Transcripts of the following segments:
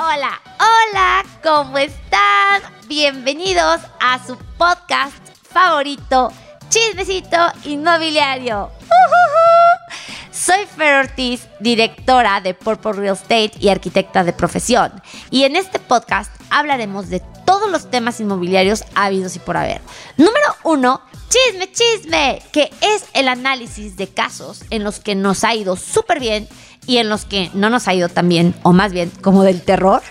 Hola, hola, ¿cómo están? Bienvenidos a su podcast favorito, Chismecito Inmobiliario. Soy Fer Ortiz, directora de Purple Real Estate y arquitecta de profesión. Y en este podcast hablaremos de todos los temas inmobiliarios habidos y por haber. Número uno, chisme, chisme, que es el análisis de casos en los que nos ha ido súper bien y en los que no nos ha ido tan bien, o más bien como del terror,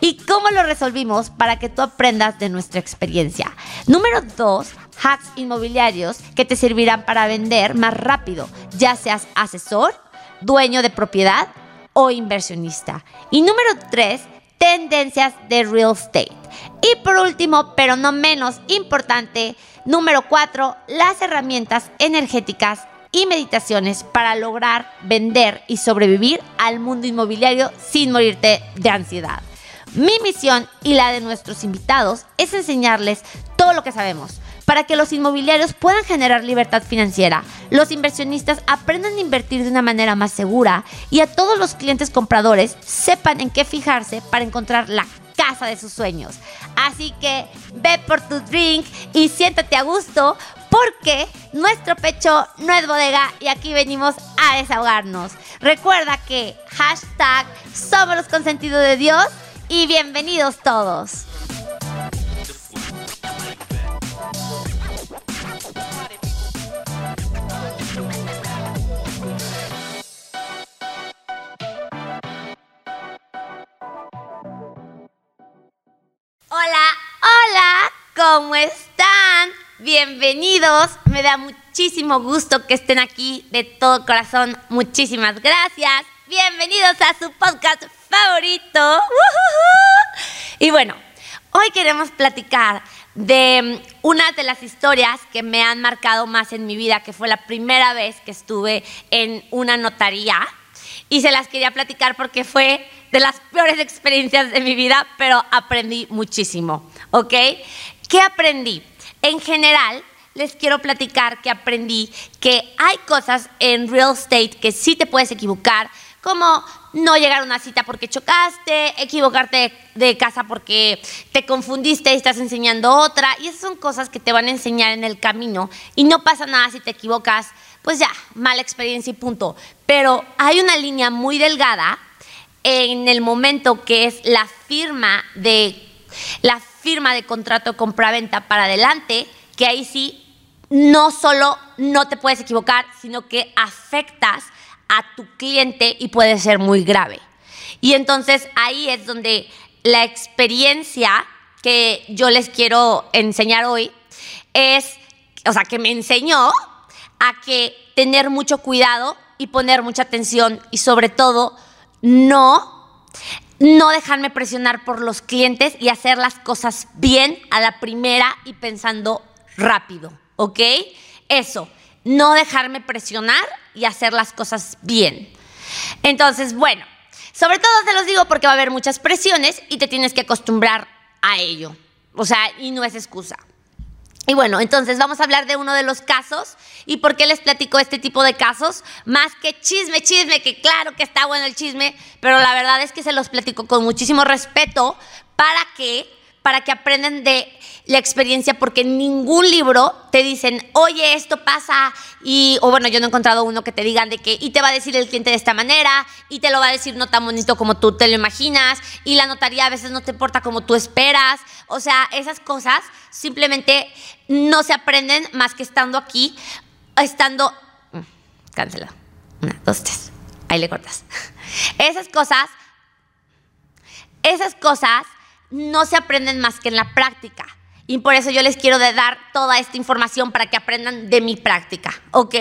y cómo lo resolvimos para que tú aprendas de nuestra experiencia. Número dos, hacks inmobiliarios que te servirán para vender más rápido, ya seas asesor, dueño de propiedad o inversionista. Y número tres, tendencias de real estate. Y por último, pero no menos importante, número cuatro, las herramientas energéticas y meditaciones para lograr vender y sobrevivir al mundo inmobiliario sin morirte de ansiedad. Mi misión y la de nuestros invitados es enseñarles todo lo que sabemos para que los inmobiliarios puedan generar libertad financiera, los inversionistas aprendan a invertir de una manera más segura y a todos los clientes compradores sepan en qué fijarse para encontrar la casa de sus sueños. Así que ve por tu drink y siéntate a gusto porque nuestro pecho no es bodega y aquí venimos a desahogarnos. Recuerda que hashtag somos los consentidos de Dios y bienvenidos todos. ¿Cómo están? Bienvenidos, me da muchísimo gusto que estén aquí de todo corazón. Muchísimas gracias. Bienvenidos a su podcast favorito. Y bueno, hoy queremos platicar de una de las historias que me han marcado más en mi vida, que fue la primera vez que estuve en una notaría. Y se las quería platicar porque fue de las peores experiencias de mi vida, pero aprendí muchísimo, ¿ok? ¿Qué aprendí? En general, les quiero platicar que aprendí que hay cosas en real estate que sí te puedes equivocar, como no llegar a una cita porque chocaste, equivocarte de casa porque te confundiste y estás enseñando otra. Y esas son cosas que te van a enseñar en el camino. Y no pasa nada si te equivocas, pues ya, mala experiencia y punto. Pero hay una línea muy delgada en el momento que es la firma de la firma de contrato de compraventa para adelante, que ahí sí no solo no te puedes equivocar, sino que afectas a tu cliente y puede ser muy grave. Y entonces ahí es donde la experiencia que yo les quiero enseñar hoy es, o sea, que me enseñó a que tener mucho cuidado y poner mucha atención y sobre todo no, no dejarme presionar por los clientes y hacer las cosas bien a la primera y pensando rápido, ¿ok? Eso, no dejarme presionar y hacer las cosas bien. Entonces, bueno, sobre todo te los digo porque va a haber muchas presiones y te tienes que acostumbrar a ello. O sea, y no es excusa. Y bueno, entonces vamos a hablar de uno de los casos. ¿Y por qué les platico este tipo de casos? Más que chisme, chisme, que claro que está bueno el chisme, pero la verdad es que se los platico con muchísimo respeto para que para que aprendan de la experiencia, porque ningún libro te dicen, oye, esto pasa, y, o bueno, yo no he encontrado uno que te digan de que, y te va a decir el cliente de esta manera, y te lo va a decir no tan bonito como tú te lo imaginas, y la notaría a veces no te importa como tú esperas, o sea, esas cosas simplemente no se aprenden más que estando aquí, estando, mm, cancela, una, dos, tres, ahí le cortas. Esas cosas, esas cosas no se aprenden más que en la práctica. Y por eso yo les quiero dar toda esta información para que aprendan de mi práctica, ¿ok?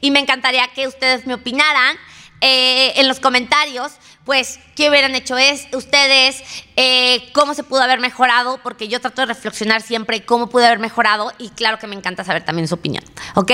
Y me encantaría que ustedes me opinaran eh, en los comentarios, pues, qué hubieran hecho es, ustedes, eh, cómo se pudo haber mejorado, porque yo trato de reflexionar siempre cómo pude haber mejorado y claro que me encanta saber también su opinión, ¿ok?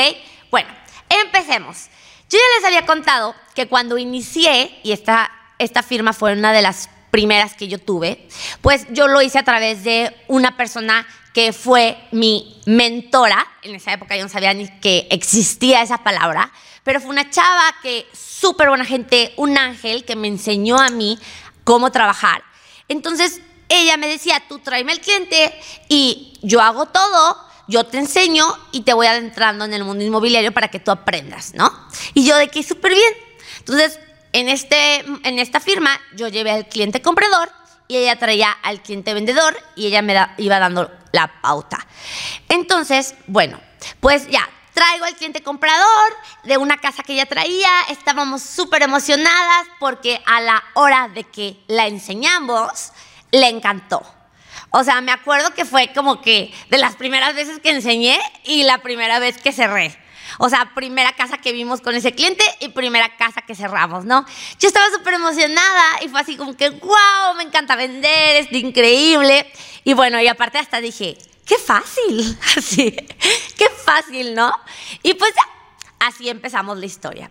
Bueno, empecemos. Yo ya les había contado que cuando inicié, y esta, esta firma fue una de las primeras que yo tuve, pues yo lo hice a través de una persona que fue mi mentora. En esa época yo no sabía ni que existía esa palabra, pero fue una chava que súper buena gente, un ángel que me enseñó a mí cómo trabajar. Entonces ella me decía, tú tráeme al cliente y yo hago todo, yo te enseño y te voy adentrando en el mundo inmobiliario para que tú aprendas, ¿no? Y yo de que súper bien. Entonces, en, este, en esta firma yo llevé al cliente comprador y ella traía al cliente vendedor y ella me iba dando la pauta. Entonces, bueno, pues ya, traigo al cliente comprador de una casa que ella traía, estábamos súper emocionadas porque a la hora de que la enseñamos, le encantó. O sea, me acuerdo que fue como que de las primeras veces que enseñé y la primera vez que cerré. O sea, primera casa que vimos con ese cliente y primera casa que cerramos, ¿no? Yo estaba súper emocionada y fue así como que, wow, me encanta vender, es increíble. Y bueno, y aparte hasta dije, qué fácil, así, qué fácil, ¿no? Y pues ya, así empezamos la historia.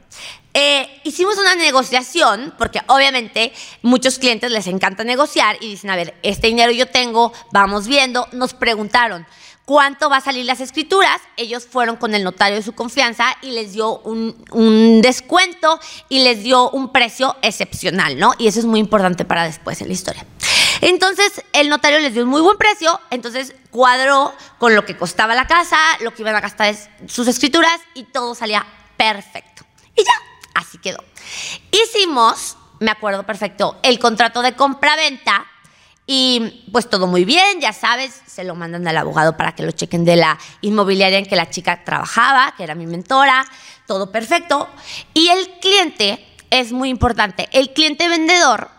Eh, hicimos una negociación, porque obviamente muchos clientes les encanta negociar y dicen, a ver, este dinero yo tengo, vamos viendo, nos preguntaron. ¿Cuánto va a salir las escrituras? Ellos fueron con el notario de su confianza y les dio un, descuento y les dio un precio excepcional, ¿no? Y eso es muy importante para después en la historia. Entonces, el notario les dio un muy buen precio, entonces cuadró con lo que costaba la casa, lo que iban a gastar sus escrituras y todo salía perfecto. Y ya, así quedó. Hicimos, me acuerdo perfecto, el contrato de compra-venta y pues todo muy bien, ya sabes, se lo mandan al abogado para que lo chequen de la inmobiliaria en que la chica trabajaba, que era mi mentora, todo perfecto. Y el cliente es muy importante, el cliente vendedor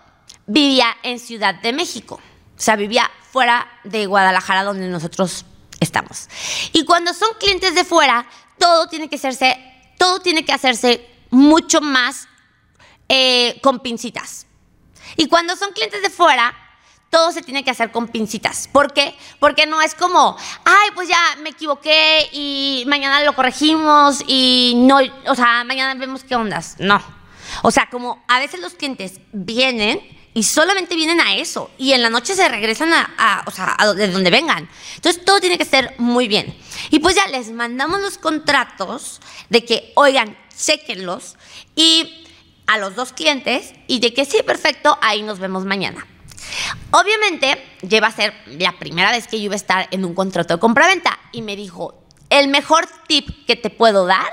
vivía en Ciudad de México. O sea, vivía fuera de Guadalajara donde nosotros estamos. Y cuando son clientes de fuera, todo tiene que hacerse, todo tiene que hacerse mucho más eh, con pincitas. Y cuando son clientes de fuera, todo se tiene que hacer con pincitas. ¿Por qué? Porque no es como, ay, pues ya me equivoqué y mañana lo corregimos y no, o sea, mañana vemos qué ondas. No. O sea, como a veces los clientes vienen y solamente vienen a eso y en la noche se regresan a, o sea, de donde vengan. Entonces todo tiene que ser muy bien. Y pues ya les mandamos los contratos de que, oigan, chequenlos y a los dos clientes y de que sí, perfecto, ahí nos vemos mañana. Obviamente, lleva a ser la primera vez que yo iba a estar en un contrato de compraventa y me dijo, el mejor tip que te puedo dar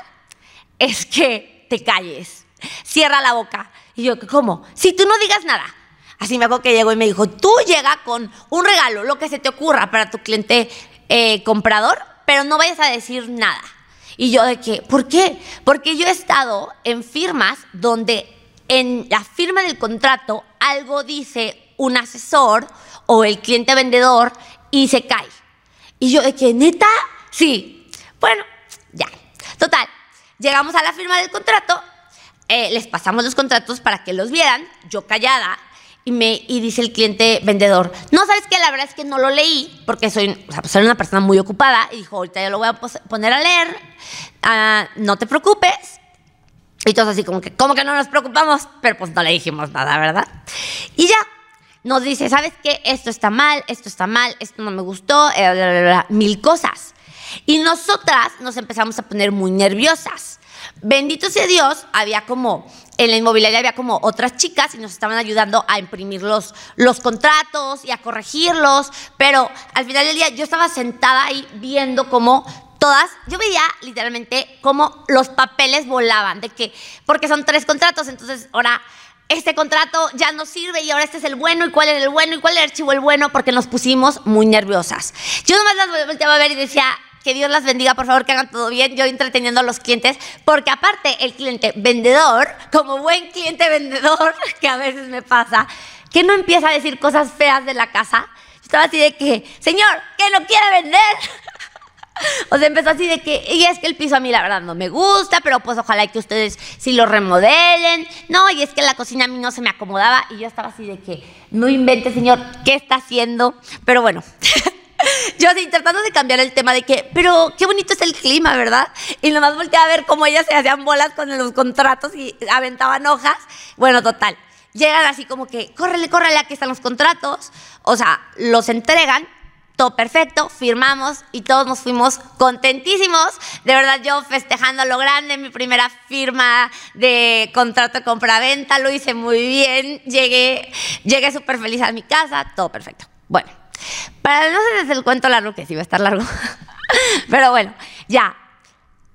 es que te calles, cierra la boca. Y yo, ¿cómo? Si tú no digas nada, Así me acuerdo que llegó y me dijo, tú llega con un regalo, lo que se te ocurra para tu cliente eh, comprador, pero no vayas a decir nada. Y yo de que, ¿por qué? Porque yo he estado en firmas donde en la firma del contrato algo dice un asesor o el cliente vendedor y se cae. Y yo de que, neta, sí. Bueno, ya. Total, llegamos a la firma del contrato, eh, les pasamos los contratos para que los vieran, yo callada, y, me, y dice el cliente vendedor, no, ¿sabes qué? La verdad es que no lo leí porque soy, o sea, pues soy una persona muy ocupada y dijo, ahorita yo lo voy a poner a leer, ah, no te preocupes. Y todos así como que, ¿cómo que no nos preocupamos? Pero pues no le dijimos nada, ¿verdad? Y ya, nos dice, ¿sabes qué? Esto está mal, esto está mal, esto no me gustó, eh, mil cosas. Y nosotras nos empezamos a poner muy nerviosas. Bendito sea Dios, había como en la inmobiliaria había como otras chicas y nos estaban ayudando a imprimir los, los contratos y a corregirlos, pero al final del día yo estaba sentada ahí viendo cómo todas, yo veía literalmente cómo los papeles volaban, de que, porque son tres contratos, entonces ahora este contrato ya no sirve y ahora este es el bueno y cuál es el bueno y cuál es el archivo el bueno, porque nos pusimos muy nerviosas. Yo nomás las volteaba a ver y decía, que Dios las bendiga, por favor, que hagan todo bien, yo entreteniendo a los clientes, porque aparte el cliente vendedor, como buen cliente vendedor, que a veces me pasa, que no empieza a decir cosas feas de la casa. Yo estaba así de que, señor, que no quiere vender. O sea, empezó así de que, y es que el piso a mí la verdad no me gusta, pero pues ojalá que ustedes sí lo remodelen. No, y es que la cocina a mí no se me acomodaba y yo estaba así de que, no invente, señor, ¿qué está haciendo? Pero bueno, yo así tratando de cambiar el tema de que, pero qué bonito es el clima, ¿verdad? Y nomás volteé a ver cómo ellas se hacían bolas con los contratos y aventaban hojas. Bueno, total. Llegan así como que, córrele, córrele, aquí están los contratos. O sea, los entregan todo perfecto, firmamos y todos nos fuimos contentísimos. De verdad, yo festejando a lo grande, mi primera firma de contrato de compra-venta, lo hice muy bien, llegué, llegué súper feliz a mi casa, todo perfecto. Bueno, para no ser el cuento largo, que sí va a estar largo, pero bueno, ya,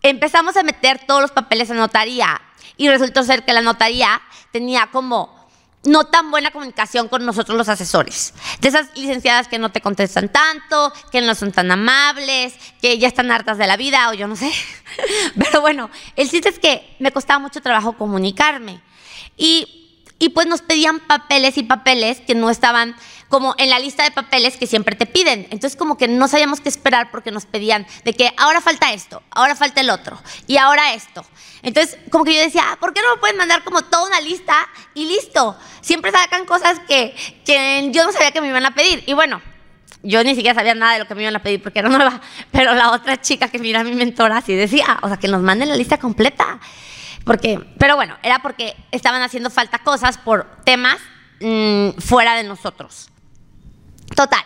empezamos a meter todos los papeles en notaría y resultó ser que la notaría tenía como no tan buena comunicación con nosotros los asesores. De esas licenciadas que no te contestan tanto, que no son tan amables, que ya están hartas de la vida o yo no sé. Pero bueno, el chiste es que me costaba mucho trabajo comunicarme. Y, y pues nos pedían papeles y papeles que no estaban como en la lista de papeles que siempre te piden. Entonces como que no sabíamos qué esperar porque nos pedían de que ahora falta esto, ahora falta el otro y ahora esto. Entonces como que yo decía, ah, ¿por qué no me pueden mandar como toda una lista y listo? Siempre sacan cosas que, que yo no sabía que me iban a pedir. Y bueno, yo ni siquiera sabía nada de lo que me iban a pedir porque era nueva, pero la otra chica que mira mi mentora sí decía, o sea, que nos manden la lista completa. Porque, pero bueno, era porque estaban haciendo falta cosas por temas mmm, fuera de nosotros. Total.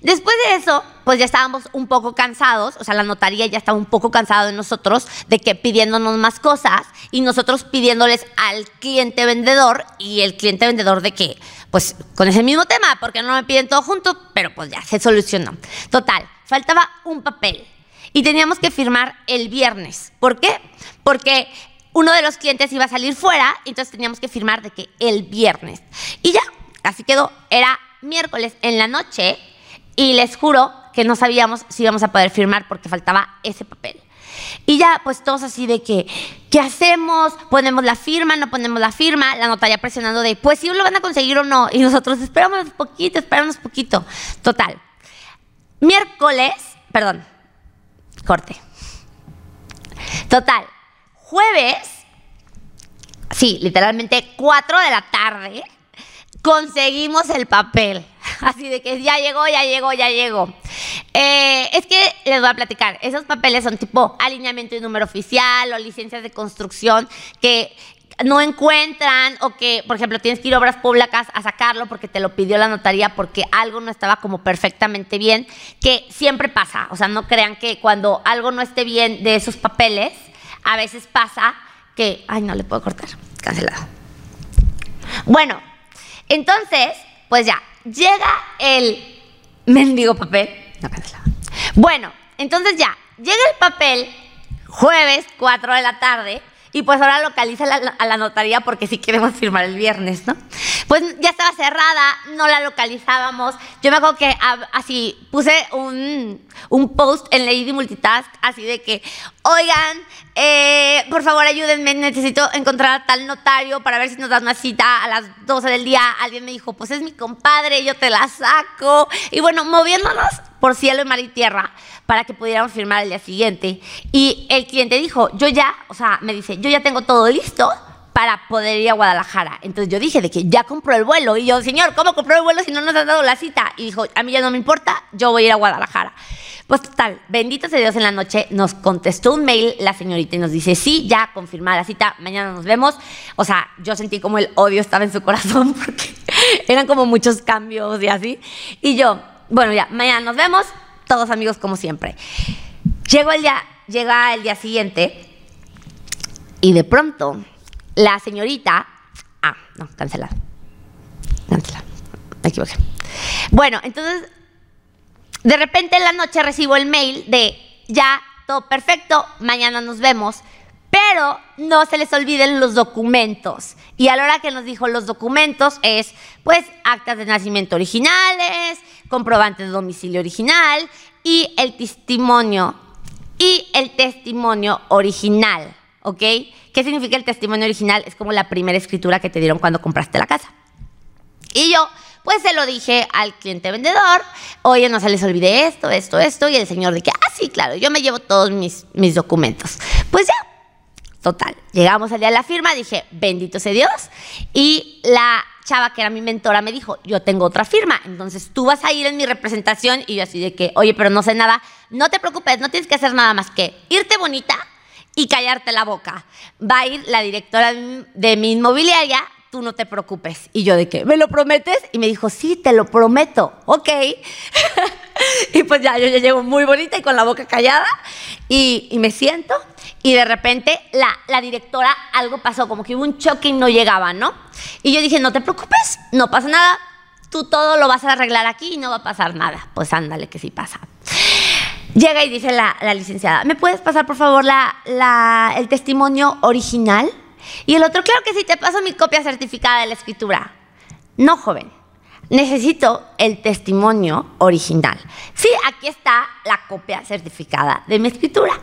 Después de eso, pues ya estábamos un poco cansados, o sea, la notaría ya estaba un poco cansado de nosotros, de que pidiéndonos más cosas y nosotros pidiéndoles al cliente vendedor y el cliente vendedor de que, pues con ese mismo tema, porque no me piden todo junto, pero pues ya se solucionó. Total, faltaba un papel y teníamos que firmar el viernes. ¿Por qué? Porque uno de los clientes iba a salir fuera, entonces teníamos que firmar de que el viernes. Y ya, así quedó, era miércoles en la noche y les juro que no sabíamos si íbamos a poder firmar porque faltaba ese papel. Y ya, pues todos así de que, ¿qué hacemos? ¿Ponemos la firma? ¿No ponemos la firma? La notaría presionando de, pues si lo van a conseguir o no. Y nosotros, esperamos poquito, esperamos poquito. Total. Miércoles, perdón, corte. Total. Jueves, sí, literalmente 4 de la tarde, conseguimos el papel. Así de que ya llegó, ya llegó, ya llegó. Eh, es que les voy a platicar, esos papeles son tipo alineamiento y número oficial o licencias de construcción que no encuentran o que, por ejemplo, tienes que ir a obras públicas a sacarlo porque te lo pidió la notaría porque algo no estaba como perfectamente bien, que siempre pasa. O sea, no crean que cuando algo no esté bien de esos papeles, a veces pasa que, ay, no le puedo cortar, cancelado. Bueno, entonces, pues ya, llega el mendigo papel. No, cancelado. Bueno, entonces ya, llega el papel jueves 4 de la tarde y pues ahora localiza a la notaría porque si queremos firmar el viernes, ¿no? Pues ya estaba cerrada, no la localizábamos. Yo me acuerdo que así puse un, un post en Lady Multitask, así de que, oigan, eh, por favor ayúdenme, necesito encontrar a tal notario para ver si nos dan una cita a las 12 del día. Alguien me dijo, pues es mi compadre, yo te la saco. Y bueno, moviéndonos por cielo mar y tierra para que pudiéramos firmar el día siguiente. Y el cliente dijo, yo ya, o sea, me dice, yo ya tengo todo listo para poder ir a Guadalajara. Entonces yo dije de que ya compró el vuelo. Y yo, señor, ¿cómo compró el vuelo si no nos han dado la cita? Y dijo, a mí ya no me importa, yo voy a ir a Guadalajara. Pues total, bendito sea Dios en la noche, nos contestó un mail la señorita y nos dice, sí, ya confirmada la cita, mañana nos vemos. O sea, yo sentí como el odio estaba en su corazón porque eran como muchos cambios y así. Y yo, bueno, ya, mañana nos vemos, todos amigos como siempre. Llegó el día, llega el día siguiente y de pronto la señorita, ah, no, cancelado, cancelado, me equivoqué. Bueno, entonces, de repente en la noche recibo el mail de ya, todo perfecto, mañana nos vemos, pero no se les olviden los documentos. Y a la hora que nos dijo los documentos es, pues, actas de nacimiento originales, comprobante de domicilio original y el testimonio, y el testimonio original, ¿ok? ¿Qué significa el testimonio original? Es como la primera escritura que te dieron cuando compraste la casa. Y yo, pues se lo dije al cliente vendedor, oye, no se les olvide esto, esto, esto, y el señor de ah, sí, claro, yo me llevo todos mis, mis documentos. Pues ya, Total, llegamos al día de la firma, dije, bendito sea Dios. Y la chava que era mi mentora me dijo, yo tengo otra firma, entonces tú vas a ir en mi representación. Y yo así de que, oye, pero no sé nada, no te preocupes, no tienes que hacer nada más que irte bonita y callarte la boca. Va a ir la directora de mi inmobiliaria, tú no te preocupes. Y yo de que, ¿me lo prometes? Y me dijo, sí, te lo prometo, ok. y pues ya, yo ya llego muy bonita y con la boca callada y, y me siento y de repente la, la, directora, algo pasó, como que hubo un choque y no llegaba, ¿no? Y yo dije, no te preocupes, no pasa nada, tú todo lo vas a arreglar aquí y no va a pasar nada. Pues ándale, que sí pasa. Llega y dice la, la licenciada, ¿me puedes pasar por favor la, la, el testimonio original? Y el otro, claro que sí, te paso mi copia certificada de la escritura. No, joven, necesito el testimonio original. Sí, aquí está la copia certificada de mi escritura.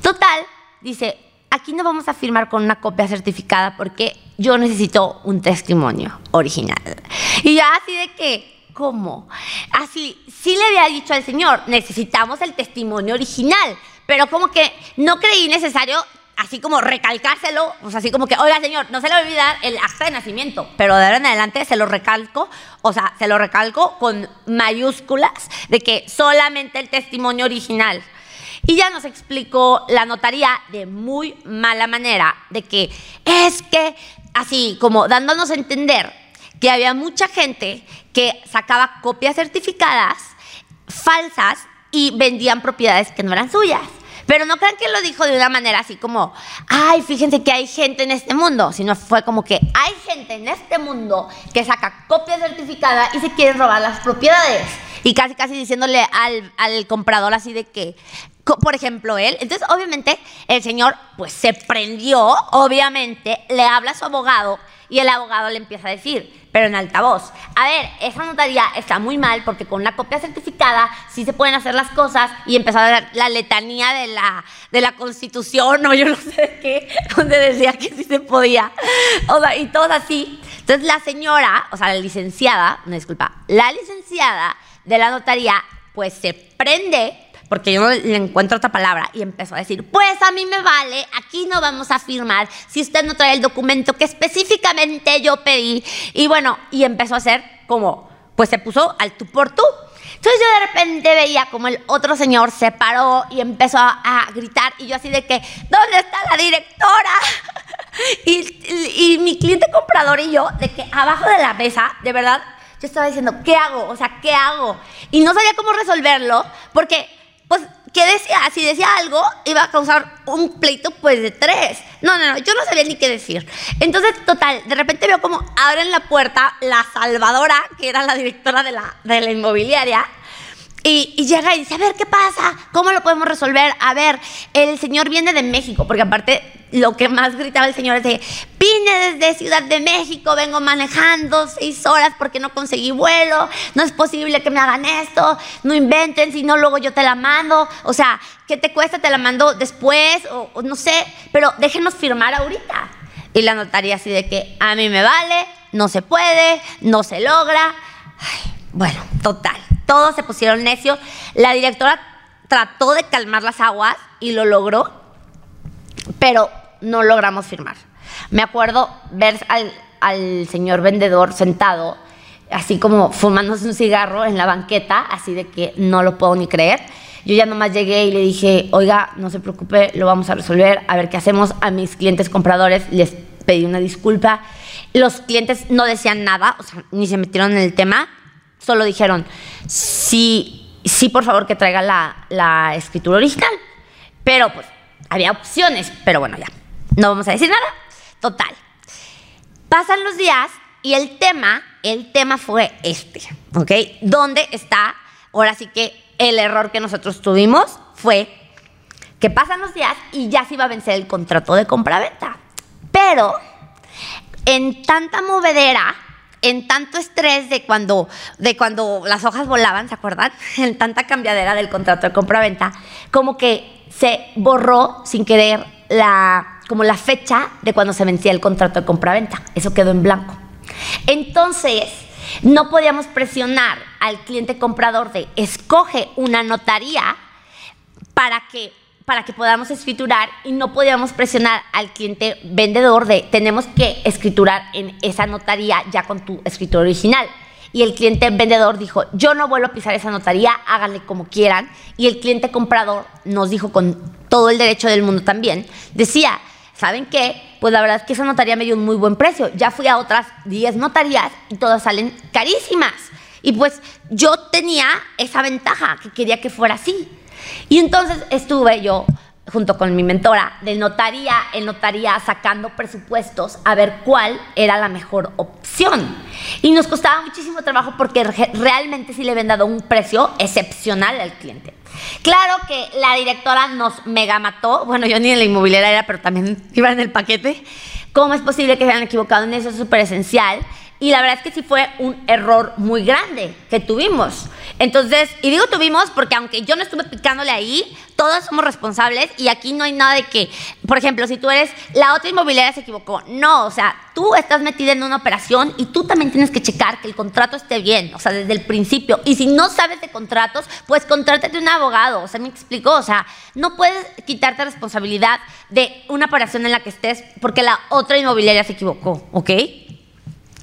Total, dice, aquí no vamos a firmar con una copia certificada porque yo necesito un testimonio original. Y ya así de que, ¿cómo? Así, sí le había dicho al Señor, necesitamos el testimonio original, pero como que no creí necesario así como recalcárselo, pues así como que, oiga señor, no se le va a olvidar el acta de nacimiento, pero de ahora en adelante se lo recalco, o sea, se lo recalco con mayúsculas de que solamente el testimonio original. Y ya nos explicó la notaría de muy mala manera de que es que, así como dándonos a entender que había mucha gente que sacaba copias certificadas falsas y vendían propiedades que no eran suyas. Pero no crean que lo dijo de una manera así como, ay, fíjense que hay gente en este mundo, sino fue como que hay gente en este mundo que saca copia certificada y se quiere robar las propiedades. Y casi, casi diciéndole al, al comprador así de que, por ejemplo, él. Entonces, obviamente, el señor pues se prendió, obviamente, le habla a su abogado y el abogado le empieza a decir, pero en altavoz. A ver, esa notaría está muy mal porque con una copia certificada sí se pueden hacer las cosas y empezó a dar la letanía de la, de la constitución o yo no sé de qué, donde decía que sí se podía. O sea, y todo así. Entonces la señora, o sea, la licenciada, no disculpa, la licenciada de la notaría, pues se prende porque yo no le encuentro otra palabra, y empezó a decir, pues a mí me vale, aquí no vamos a firmar si usted no trae el documento que específicamente yo pedí. Y bueno, y empezó a hacer como, pues se puso al tú por tú. Entonces yo de repente veía como el otro señor se paró y empezó a, gritar y yo así de que, ¿dónde está la directora? y, y mi cliente comprador y yo, de que abajo de la mesa, de verdad, yo estaba diciendo, ¿qué hago? O sea, ¿qué hago? Y no sabía cómo resolverlo porque pues, ¿qué decía? Si decía algo, iba a causar un pleito, pues, de tres. No, no, no, yo no sabía ni qué decir. Entonces, total, de repente veo como abren la puerta la salvadora, que era la directora de la, de la inmobiliaria, y, llega y dice, a ver, ¿qué pasa? ¿Cómo lo podemos resolver? A ver, el señor viene de México, porque aparte lo que más gritaba el señor es de, vine desde Ciudad de México, vengo manejando seis horas porque no conseguí vuelo, no es posible que me hagan esto, no inventen, si no luego yo te la mando, o sea, ¿qué te cuesta? Te la mando después, o, no sé, pero déjenos firmar ahorita. Y la notaría así de que a mí me vale, no se puede, no se logra. Ay, bueno, total todos se pusieron necios. La directora trató de calmar las aguas y lo logró, pero no logramos firmar. Me acuerdo ver al, señor vendedor sentado, así como fumándose un cigarro en la banqueta, así de que no lo puedo ni creer. Yo ya nomás llegué y le dije, oiga, no se preocupe, lo vamos a resolver, a ver qué hacemos. A mis clientes compradores les pedí una disculpa. Los clientes no decían nada, o sea, ni se metieron en el tema. Solo dijeron, sí, sí, por favor, que traiga la, la escritura original. Pero pues había opciones, pero bueno, ya, no vamos a decir nada. Total. Pasan los días y el tema, el tema fue este, ¿ok? ¿Dónde está? Ahora sí que el error que nosotros tuvimos fue que pasan los días y ya se iba a vencer el contrato de compraventa. Pero en tanta movedera en tanto estrés de cuando, de cuando las hojas volaban, ¿se acuerdan? En tanta cambiadera del contrato de compra-venta, como que se borró sin querer la, como la fecha de cuando se vencía el contrato de compra-venta. Eso quedó en blanco. Entonces, no podíamos presionar al cliente comprador de escoge una notaría para que para que podamos escriturar y no podíamos presionar al cliente vendedor de tenemos que escriturar en esa notaría ya con tu escritura original. Y el cliente vendedor dijo, yo no vuelvo a pisar esa notaría, háganle como quieran. Y el cliente comprador nos dijo con todo el derecho del mundo también, decía, ¿saben qué? Pues la verdad es que esa notaría me dio un muy buen precio. Ya fui a otras 10 notarías y todas salen carísimas. Y pues yo tenía esa ventaja, que quería que fuera así. Y entonces estuve yo junto con mi mentora, de notaría en notaría sacando presupuestos a ver cuál era la mejor opción. Y nos costaba muchísimo trabajo porque realmente sí le habían dado un precio excepcional al cliente. Claro que la directora nos mega mató, bueno, yo ni en la inmobiliaria era, pero también iba en el paquete. ¿Cómo es posible que se hayan equivocado en eso? Es súper esencial. Y la verdad es que sí fue un error muy grande que tuvimos. Entonces, y digo tuvimos porque aunque yo no estuve picándole ahí, todos somos responsables y aquí no hay nada de que, por ejemplo, si tú eres, la otra inmobiliaria se equivocó. No, o sea, tú estás metida en una operación y tú también tienes que checar que el contrato esté bien, o sea, desde el principio. Y si no sabes de contratos, pues contrátate un abogado, o sea, me explico, o sea, no puedes quitarte responsabilidad de una operación en la que estés porque la otra inmobiliaria se equivocó, ¿ok?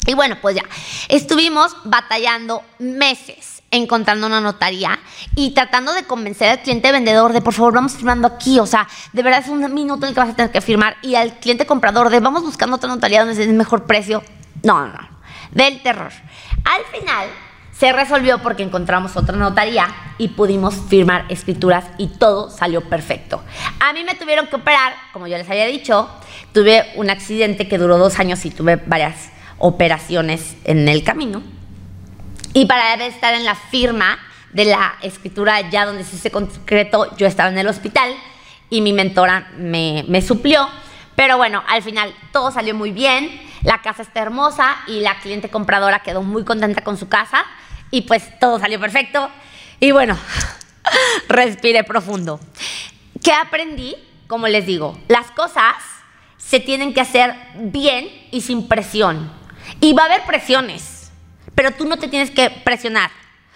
Y bueno, pues ya, estuvimos batallando meses encontrando una notaría y tratando de convencer al cliente vendedor de por favor vamos firmando aquí, o sea, de verdad es un minuto en el que vas a tener que firmar y al cliente comprador de vamos buscando otra notaría donde dé mejor precio. No, no, no, del terror. Al final se resolvió porque encontramos otra notaría y pudimos firmar escrituras y todo salió perfecto. A mí me tuvieron que operar, como yo les había dicho, tuve un accidente que duró dos años y tuve varias operaciones en el camino. Y para estar en la firma de la escritura ya donde se concretó, yo estaba en el hospital y mi mentora me, me suplió. Pero bueno, al final todo salió muy bien, la casa está hermosa y la cliente compradora quedó muy contenta con su casa y pues todo salió perfecto. Y bueno, respiré profundo. ¿Qué aprendí? Como les digo, las cosas se tienen que hacer bien y sin presión. Y va a haber presiones, pero tú no te tienes que presionar.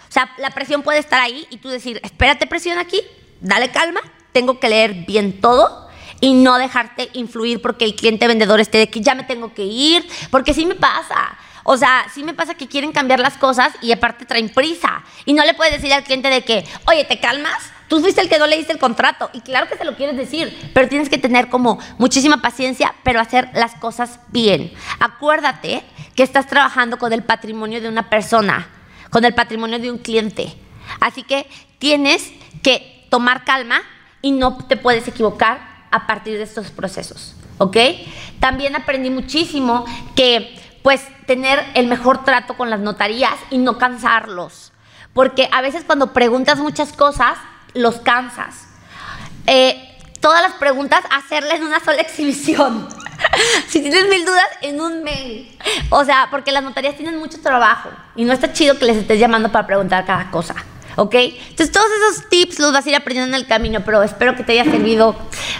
O sea, la presión puede estar ahí y tú decir, espérate presión aquí, dale calma, tengo que leer bien todo y no dejarte influir porque el cliente vendedor esté de que ya me tengo que ir, porque sí me pasa. O sea, sí me pasa que quieren cambiar las cosas y aparte traen prisa. Y no le puedes decir al cliente de que, oye, ¿te calmas? Tú fuiste el que no leíste el contrato. Y claro que se lo quieres decir, pero tienes que tener como muchísima paciencia, pero hacer las cosas bien. Acuérdate que estás trabajando con el patrimonio de una persona, con el patrimonio de un cliente. Así que tienes que tomar calma y no te puedes equivocar a partir de estos procesos. ¿Ok? También aprendí muchísimo que pues tener el mejor trato con las notarías y no cansarlos. Porque a veces cuando preguntas muchas cosas, los cansas. Eh, todas las preguntas, hacerlas en una sola exhibición. si tienes mil dudas, en un mail. O sea, porque las notarías tienen mucho trabajo y no está chido que les estés llamando para preguntar cada cosa. ¿ok? Entonces todos esos tips los vas a ir aprendiendo en el camino, pero espero que te haya servido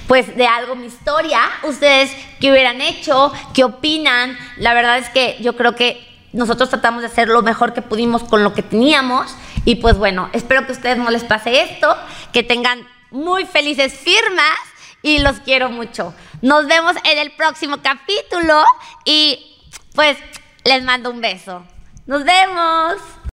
pues de algo mi historia. Ustedes qué hubieran hecho, qué opinan. La verdad es que yo creo que nosotros tratamos de hacer lo mejor que pudimos con lo que teníamos y pues bueno, espero que a ustedes no les pase esto, que tengan muy felices firmas y los quiero mucho. Nos vemos en el próximo capítulo y pues les mando un beso. Nos vemos.